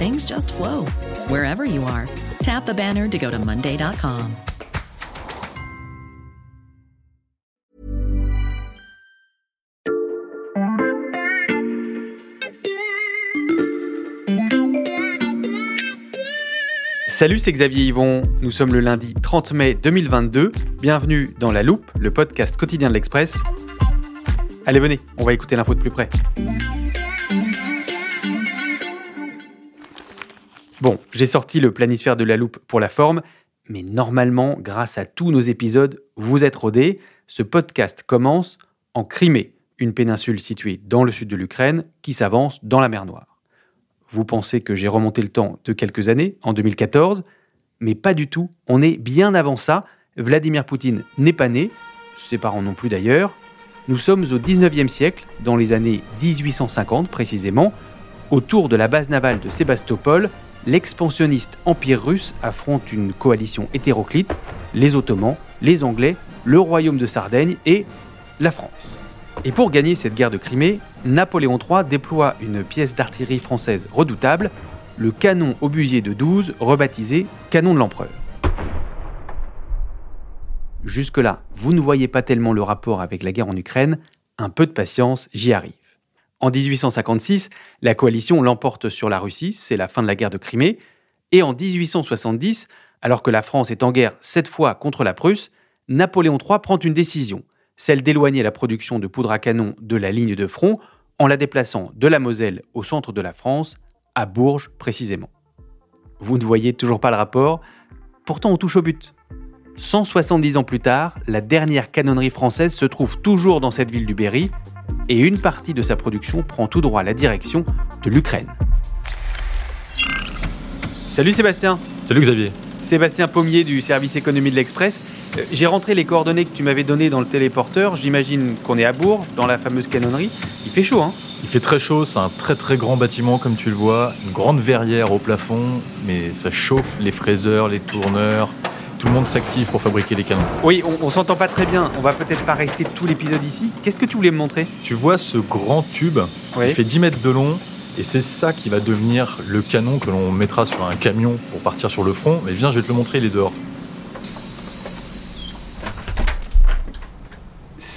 things just flow wherever you are. Tap the banner to go to Monday.com. Salut, c'est Xavier Yvon. Nous sommes le lundi 30 mai 2022. Bienvenue dans La Loupe, le podcast quotidien de l'Express. Allez, venez, on va écouter l'info de plus près. Bon, j'ai sorti le planisphère de La Loupe pour la forme, mais normalement, grâce à tous nos épisodes, vous êtes rodés. Ce podcast commence en Crimée, une péninsule située dans le sud de l'Ukraine qui s'avance dans la mer Noire. Vous pensez que j'ai remonté le temps de quelques années, en 2014, mais pas du tout. On est bien avant ça. Vladimir Poutine n'est pas né, ses parents non plus d'ailleurs. Nous sommes au 19e siècle, dans les années 1850 précisément. Autour de la base navale de Sébastopol, l'expansionniste empire russe affronte une coalition hétéroclite, les Ottomans, les Anglais, le royaume de Sardaigne et la France. Et pour gagner cette guerre de Crimée, Napoléon III déploie une pièce d'artillerie française redoutable, le canon obusier de 12, rebaptisé canon de l'empereur. Jusque-là, vous ne voyez pas tellement le rapport avec la guerre en Ukraine, un peu de patience, j'y arrive. En 1856, la coalition l'emporte sur la Russie, c'est la fin de la guerre de Crimée, et en 1870, alors que la France est en guerre cette fois contre la Prusse, Napoléon III prend une décision – celle d'éloigner la production de poudre à canon de la ligne de front en la déplaçant de la Moselle au centre de la France, à Bourges précisément. Vous ne voyez toujours pas le rapport, pourtant on touche au but. 170 ans plus tard, la dernière canonnerie française se trouve toujours dans cette ville du Berry, et une partie de sa production prend tout droit la direction de l'Ukraine. Salut Sébastien Salut Xavier Sébastien Pommier du service économie de l'Express. Euh, j'ai rentré les coordonnées que tu m'avais données dans le téléporteur. J'imagine qu'on est à Bourges, dans la fameuse canonnerie. Il fait chaud, hein? Il fait très chaud, c'est un très très grand bâtiment comme tu le vois, une grande verrière au plafond, mais ça chauffe les fraiseurs, les tourneurs. Tout le monde s'active pour fabriquer les canons. Oui, on, s'entend pas très bien. On va peut-être pas rester tout l'épisode ici. Qu'est-ce que tu voulais me montrer? Tu vois ce grand tube Il fait 10 mètres de long et c'est ça qui va devenir le canon que l'on mettra sur un camion pour partir sur le front. Mais viens, je vais te le montrer, il est dehors.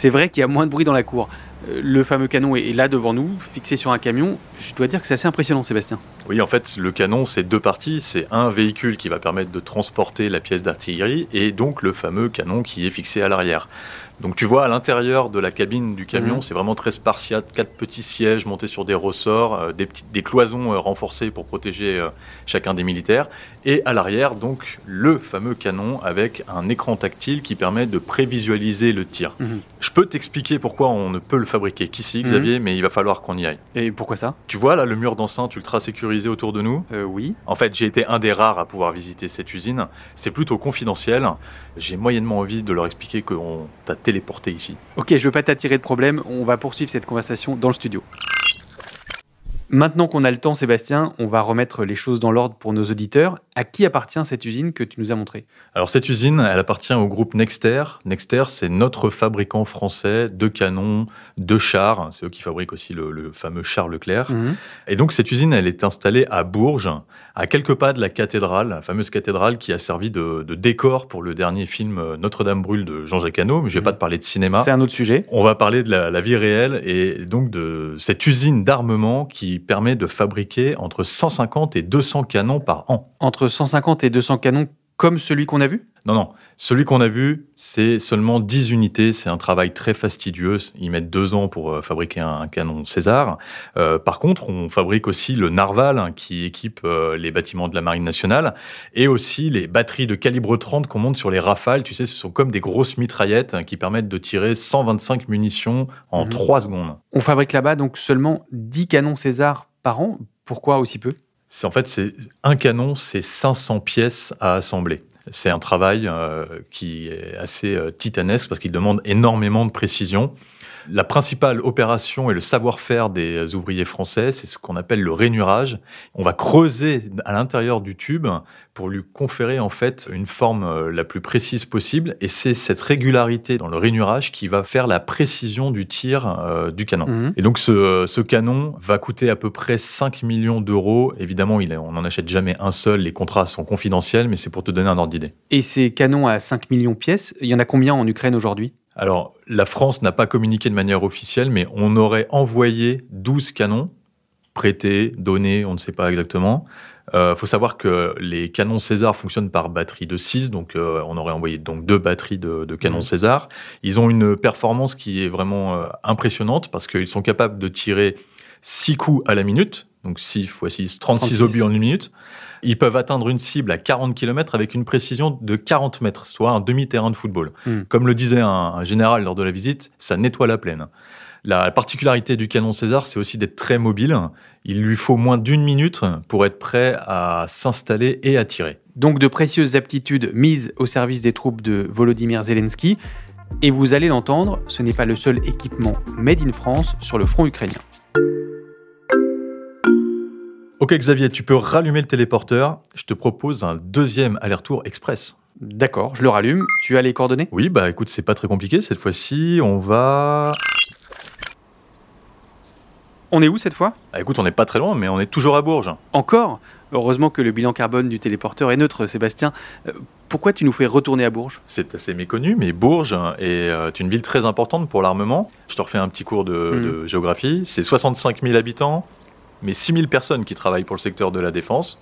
c'est vrai qu'il y a moins de bruit dans la cour. Le fameux canon est là devant nous, fixé sur un camion. Je dois dire que c'est assez impressionnant, Sébastien. Oui, en fait, le canon, c'est deux parties. C'est un véhicule qui va permettre de transporter la pièce d'artillerie et donc le fameux canon qui est fixé à l'arrière. Donc tu vois, à l'intérieur de la cabine du camion, mhm. c'est vraiment très spartiate. Quatre petits sièges montés sur des ressorts, euh, des, petites, des cloisons euh, renforcées pour protéger euh, chacun des militaires. Et à l'arrière, donc, le fameux canon avec un écran tactile qui permet de prévisualiser le tir. Mhm. Je peux t'expliquer pourquoi on ne peut le fabriquer qu'ici, mhm. Xavier, mais il va falloir qu'on y aille. Et pourquoi ça? Tu vois là le mur d'enceinte ultra sécurisé autour de nous? Oui. En fait, j'ai été un des rares à pouvoir visiter cette usine. C'est plutôt confidentiel. J'ai moyennement envie de leur expliquer qu'on t'a téléporté ici. Ok, je ne veux pas t'attirer de problème, on va poursuivre cette conversation dans le studio. Maintenant qu'on a le temps, Sébastien, on va remettre les choses dans l'ordre pour nos auditeurs. À qui appartient cette usine que tu nous as montrée? Alors cette usine, elle appartient au groupe Nexter. Nexter, c'est notre fabricant français de canons, de chars. C'est eux qui fabriquent aussi le, fameux char Leclerc. Mhm. Et donc cette usine, elle est installée à Bourges, à quelques pas de la cathédrale, la fameuse cathédrale qui a servi de, décor pour le dernier film Notre-Dame brûle de Jean-Jacques Hano. Mais je vais mhm. pas te parler de cinéma. C'est un autre sujet. On va parler de la, la vie réelle et donc de cette usine d'armement qui permet de fabriquer entre 150 et 200 canons par an. Entre 150 et 200 canons comme celui qu'on a vu? Non, non. Celui qu'on a vu, c'est seulement 10 unités. C'est un travail très fastidieux. Ils mettent deux ans pour euh, fabriquer un, canon César. Euh, par contre, on fabrique aussi le Narval, hein, qui équipe euh, les bâtiments de la Marine nationale, et aussi les batteries de calibre 30 qu'on monte sur les Rafales. Tu sais, ce sont comme des grosses mitraillettes hein, qui permettent de tirer 125 munitions en 3 mhm. secondes. On fabrique là-bas donc seulement 10 canons César par an. Pourquoi aussi peu? En fait c'est un canon, c'est 500 pièces à assembler. C'est un travail euh, qui est assez euh, titanesque parce qu'il demande énormément de précision. La principale opération et le savoir-faire des ouvriers français, c'est ce qu'on appelle le rainurage. On va creuser à l'intérieur du tube pour lui conférer en fait une forme euh, la plus précise possible. Et c'est cette régularité dans le rainurage qui va faire la précision du tir euh, du canon. Mhm. Et donc ce, ce, canon va coûter à peu près 5 millions d'euros. Évidemment, il on n'en achète jamais un seul, les contrats sont confidentiels, mais c'est pour te donner un ordre d'idée. Et ces canons à 5 millions de pièces, il y en a combien en Ukraine aujourd'hui? Alors, la France n'a pas communiqué de manière officielle, mais on aurait envoyé 12 canons, prêtés, donnés, on ne sait pas exactement. Il euh, faut savoir que les canons César fonctionnent par batterie de 6, donc euh, on aurait envoyé donc deux batteries de, canons mmh. César. Ils ont une performance qui est vraiment euh, impressionnante parce qu'ils sont capables de tirer 6 coups à la minute, donc 6 x 6, 36, obus en une minute. Ils peuvent atteindre une cible à 40 km avec une précision de 40 mètres, soit un demi-terrain de football. Hmm. Comme le disait un, général lors de la visite, ça nettoie la plaine. La particularité du canon César, c'est aussi d'être très mobile. Il lui faut moins d'une minute pour être prêt à s'installer et à tirer. Donc de précieuses aptitudes mises au service des troupes de Volodymyr Zelensky. Et vous allez l'entendre, ce n'est pas le seul équipement made in France sur le front ukrainien. Ok Xavier, tu peux rallumer le téléporteur. Je te propose un deuxième aller-retour express. D'accord, je le rallume. Tu as les coordonnées? Oui, bah écoute, c'est pas très compliqué. Cette fois-ci, on va... On est où cette fois? Bah, Écoute, on n'est pas très loin, mais on est toujours à Bourges. Encore? Heureusement que le bilan carbone du téléporteur est neutre, Sébastien. Euh, pourquoi tu nous fais retourner à Bourges? C'est assez méconnu, mais Bourges est euh, une ville très importante pour l'armement. Je te refais un petit cours de, hmm. de géographie. C'est 65 000 habitants, mais 6000 personnes qui travaillent pour le secteur de la défense.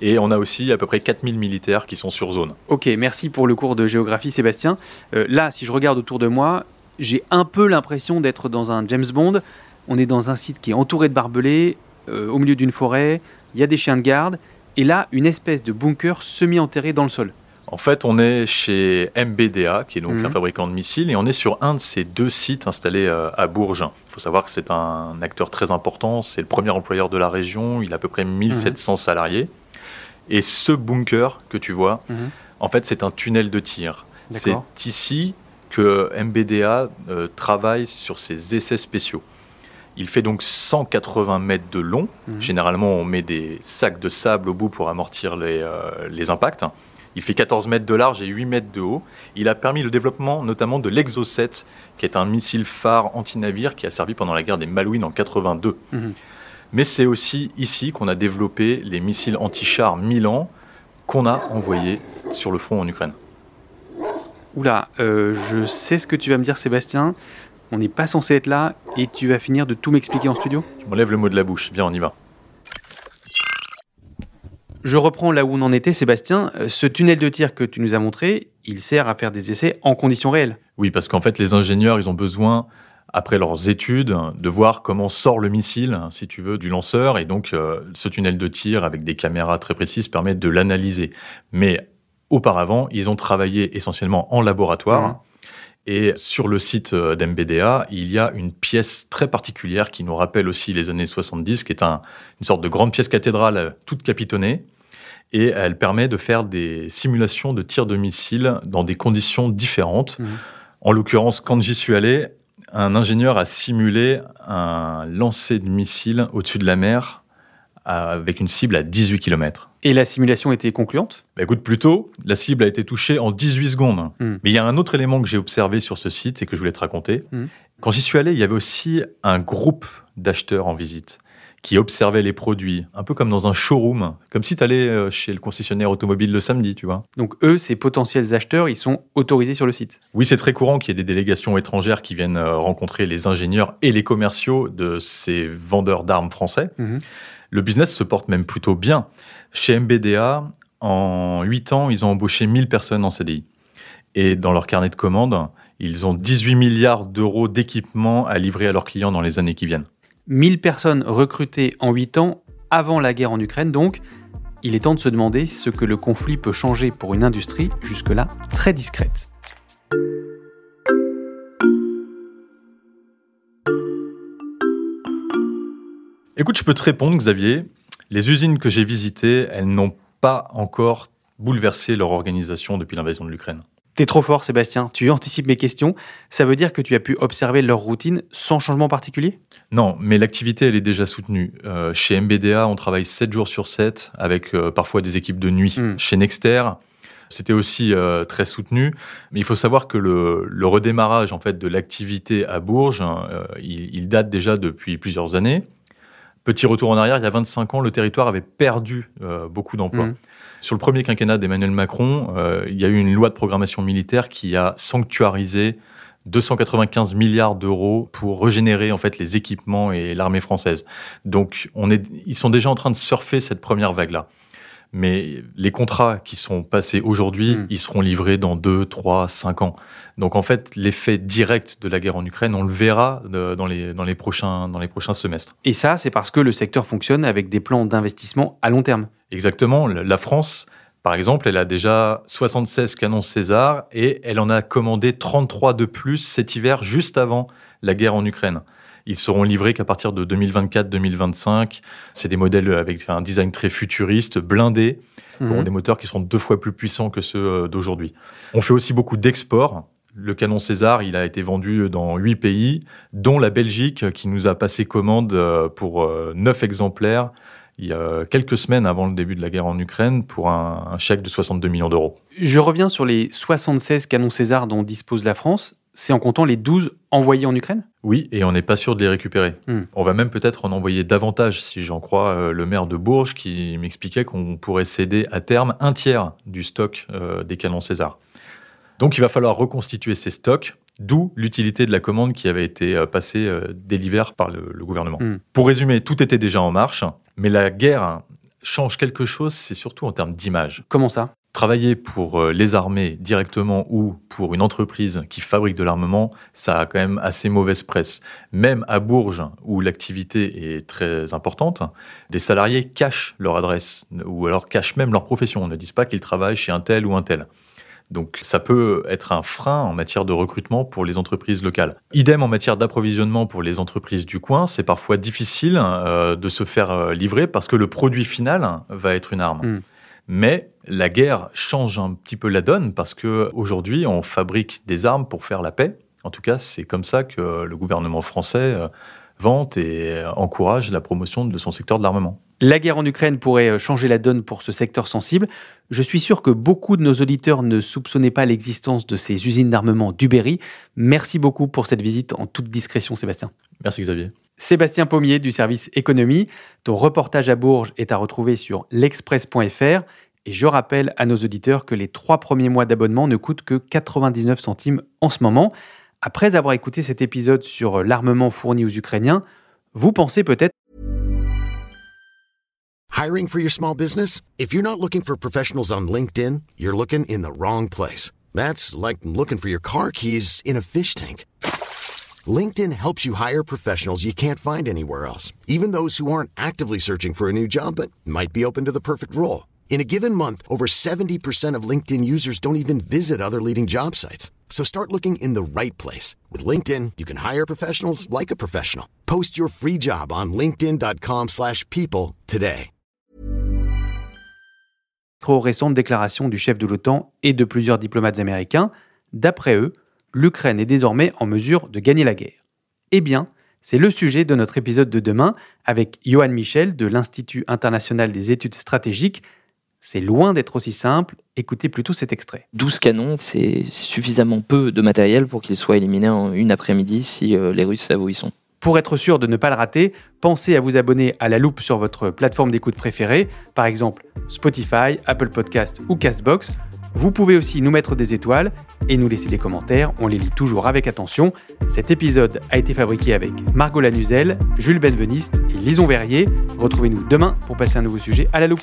Et on a aussi à peu près 4000 militaires qui sont sur zone. Ok, merci pour le cours de géographie, Sébastien. Euh, là, si je regarde autour de moi, j'ai un peu l'impression d'être dans un James Bond. On est dans un site qui est entouré de barbelés, euh, au milieu d'une forêt, il y a des chiens de garde, et là, une espèce de bunker semi-enterré dans le sol. En fait, on est chez MBDA, qui est donc mhm. un fabricant de missiles, et on est sur un de ces deux sites installés euh, à Bourges. Il faut savoir que c'est un acteur très important, c'est le premier employeur de la région, il a à peu près 1700 mhm. salariés. Et ce bunker que tu vois, mhm. en fait, c'est un tunnel de tir. C'est ici que MBDA euh, travaille sur ses essais spéciaux. Il fait donc 180 mètres de long. Généralement, on met des sacs de sable au bout pour amortir les, euh, les impacts. Il fait 14 mètres de large et 8 mètres de haut. Il a permis le développement notamment de l'Exocet, qui est un missile phare anti-navire qui a servi pendant la guerre des Malouines en 82. Mhm. Mais c'est aussi ici qu'on a développé les missiles anti-chars Milan qu'on a envoyés sur le front en Ukraine. Oula, euh, je sais ce que tu vas me dire Sébastien. On n'est pas censé être là et tu vas finir de tout m'expliquer en studio? Tu m'enlèves le mot de la bouche. Bien, on y va. Je reprends là où on en était, Sébastien. Euh, ce tunnel de tir que tu nous as montré, il sert à faire des essais en conditions réelles. Oui, parce qu'en fait, les ingénieurs, ils ont besoin, après leurs études, de voir comment sort le missile, si tu veux, du lanceur. Et donc, euh, ce tunnel de tir, avec des caméras très précises, permet de l'analyser. Mais auparavant, ils ont travaillé essentiellement en laboratoire. Mmh. Et sur le site euh, d'MBDA, il y a une pièce très particulière qui nous rappelle aussi les années 70, qui est une sorte de grande pièce cathédrale toute capitonnée, et elle permet de faire des simulations de tir de missiles dans des conditions différentes. Mmh. En l'occurrence, quand j'y suis allé, un ingénieur a simulé un lancer de missile au-dessus de la mer avec une cible à 18 km. Et la simulation était concluante? Bah Écoute, plutôt, la cible a été touchée en 18 secondes. Mmh. Mais il y a un autre élément que j'ai observé sur ce site et que je voulais te raconter. Mmh. Quand j'y suis allé, il y avait aussi un groupe d'acheteurs en visite qui observaient les produits, un peu comme dans un showroom, comme si tu allais euh, chez le concessionnaire automobile le samedi, tu vois. Donc eux, ces potentiels acheteurs, ils sont autorisés sur le site? Oui, c'est très courant qu'il y ait des délégations étrangères qui viennent euh, rencontrer les ingénieurs et les commerciaux de ces vendeurs d'armes français. Mhm. Le business se porte même plutôt bien. Chez MBDA, en 8 ans, ils ont embauché 1000 personnes en CDI. Et dans leur carnet de commandes, ils ont 18 milliards d'euros d'équipements à livrer à leurs clients dans les années qui viennent. 1000 personnes recrutées en 8 ans avant la guerre en Ukraine, donc il est temps de se demander ce que le conflit peut changer pour une industrie jusque-là très discrète. Écoute, je peux te répondre, Xavier. Les usines que j'ai visitées, elles n'ont pas encore bouleversé leur organisation depuis l'invasion de l'Ukraine. T'es trop fort, Sébastien. Tu anticipes mes questions. Ça veut dire que tu as pu observer leur routine sans changement particulier? Non, mais l'activité, elle est déjà soutenue. Euh, chez MBDA, on travaille 7 jours sur 7, avec euh, parfois des équipes de nuit. Mm. Chez Nexter, c'était aussi euh, très soutenu. Mais il faut savoir que le, le redémarrage en fait, de l'activité à Bourges, il, il date déjà depuis plusieurs années. Petit retour en arrière, il y a 25 ans, le territoire avait perdu euh, beaucoup d'emplois. Mm. Sur le premier quinquennat d'Emmanuel Macron, euh, il y a eu une loi de programmation militaire qui a sanctuarisé 295 milliards d'euros pour régénérer en fait les équipements et l'armée française. Donc on est, ils sont déjà en train de surfer cette première vague-là. Mais les contrats qui sont passés aujourd'hui, Mm. ils seront livrés dans 2, 3, 5 ans. Donc en fait, l'effet direct de la guerre en Ukraine, on le verra euh, dans les, dans les, prochains, dans les prochains semestres. Et ça, c'est parce que le secteur fonctionne avec des plans d'investissement à long terme. Exactement. La la France, par exemple, elle a déjà 76 canons César et elle en a commandé 33 de plus cet hiver, juste avant la guerre en Ukraine. Ils seront livrés qu'à partir de 2024-2025. C'est des modèles avec un design très futuriste, auront Mhm. des moteurs qui seront deux fois plus puissants que ceux euh, d'aujourd'hui. On fait aussi beaucoup d'exports. Le canon César, il a été vendu dans huit pays, dont la Belgique, qui nous a passé commande euh, pour euh, neuf exemplaires il y a quelques semaines avant le début de la guerre en Ukraine pour un, un chèque de 62 millions d'euros. Je reviens sur les 76 canons César dont dispose la France. C'est en comptant les 12 envoyés en Ukraine? Oui, et on n'est pas sûr de les récupérer. Hmm. On va même peut-être en envoyer davantage, si j'en crois euh, le maire de Bourges, qui m'expliquait qu'on pourrait céder à terme un tiers du stock euh, des canons César. Donc il va falloir reconstituer ces stocks, d'où l'utilité de la commande qui avait été euh, passée dès l'hiver par le, le gouvernement. Hmm. Pour résumer, tout était déjà en marche, mais la guerre change quelque chose, c'est surtout en termes d'image. Comment ça? Travailler pour euh, les armées directement ou pour une entreprise qui fabrique de l'armement, ça a quand même assez mauvaise presse. Même à Bourges, où l'activité est très importante, des salariés cachent leur adresse ou alors cachent même leur profession. On ne disent pas qu'ils travaillent chez un tel ou un tel. Donc ça peut être un frein en matière de recrutement pour les entreprises locales. Idem en matière d'approvisionnement pour les entreprises du coin, c'est parfois difficile euh, de se faire euh, livrer parce que le produit final va être une arme. Mm. Mais la guerre change un petit peu la donne parce que aujourd'hui on fabrique des armes pour faire la paix. En tout cas, c'est comme ça que le gouvernement français vante et euh, encourage la promotion de son secteur de l'armement. La guerre en Ukraine pourrait euh, changer la donne pour ce secteur sensible. Je suis sûr que beaucoup de nos auditeurs ne soupçonnaient pas l'existence de ces usines d'armement du Berry. Merci beaucoup pour cette visite en toute discrétion, Sébastien. Merci Xavier. Sébastien Pommier du service économie. Ton reportage à Bourges est à retrouver sur l'express.fr. Et je rappelle à nos auditeurs que les trois premiers mois d'abonnement ne coûtent que 99 centimes en ce moment. Après avoir écouté cet épisode sur l'armement fourni aux Ukrainiens, vous pensez peut-être Hiring for your small business? If you're not looking for professionals on LinkedIn, you're looking in the wrong place. That's like looking for your car keys in a fish tank. LinkedIn helps you hire professionals you can't find anywhere else, even those who aren't actively searching for a new job but might be open to the perfect role. In a given month, over 70% of LinkedIn users don't even visit other leading job sites. So start looking in the right place. With LinkedIn, you can hire professionals like a professional. Post your free job on linkedin.com/people slash people today. aux récentes déclarations du chef de l'OTAN et de plusieurs diplomates américains. D'après eux, l'Ukraine est désormais en mesure de gagner la guerre. Eh bien, c'est le sujet de notre épisode de demain avec Johan Michel de l'Institut international des études stratégiques. C'est loin d'être aussi simple. Écoutez plutôt cet extrait. 12 canons, c'est suffisamment peu de matériel pour qu'ils soient éliminés en une après-midi si euh, les Russes savent où ils sont. Pour être sûr de ne pas le rater, pensez à vous abonner à la loupe sur votre plateforme d'écoute préférée, par exemple Spotify, Apple Podcast ou Castbox. Vous pouvez aussi nous mettre des étoiles et nous laisser des commentaires, on les lit toujours avec attention. Cet épisode a été fabriqué avec Margot Lanuzel, Jules Benveniste et Lison Verrier. Retrouvez-nous demain pour passer un nouveau sujet à la loupe.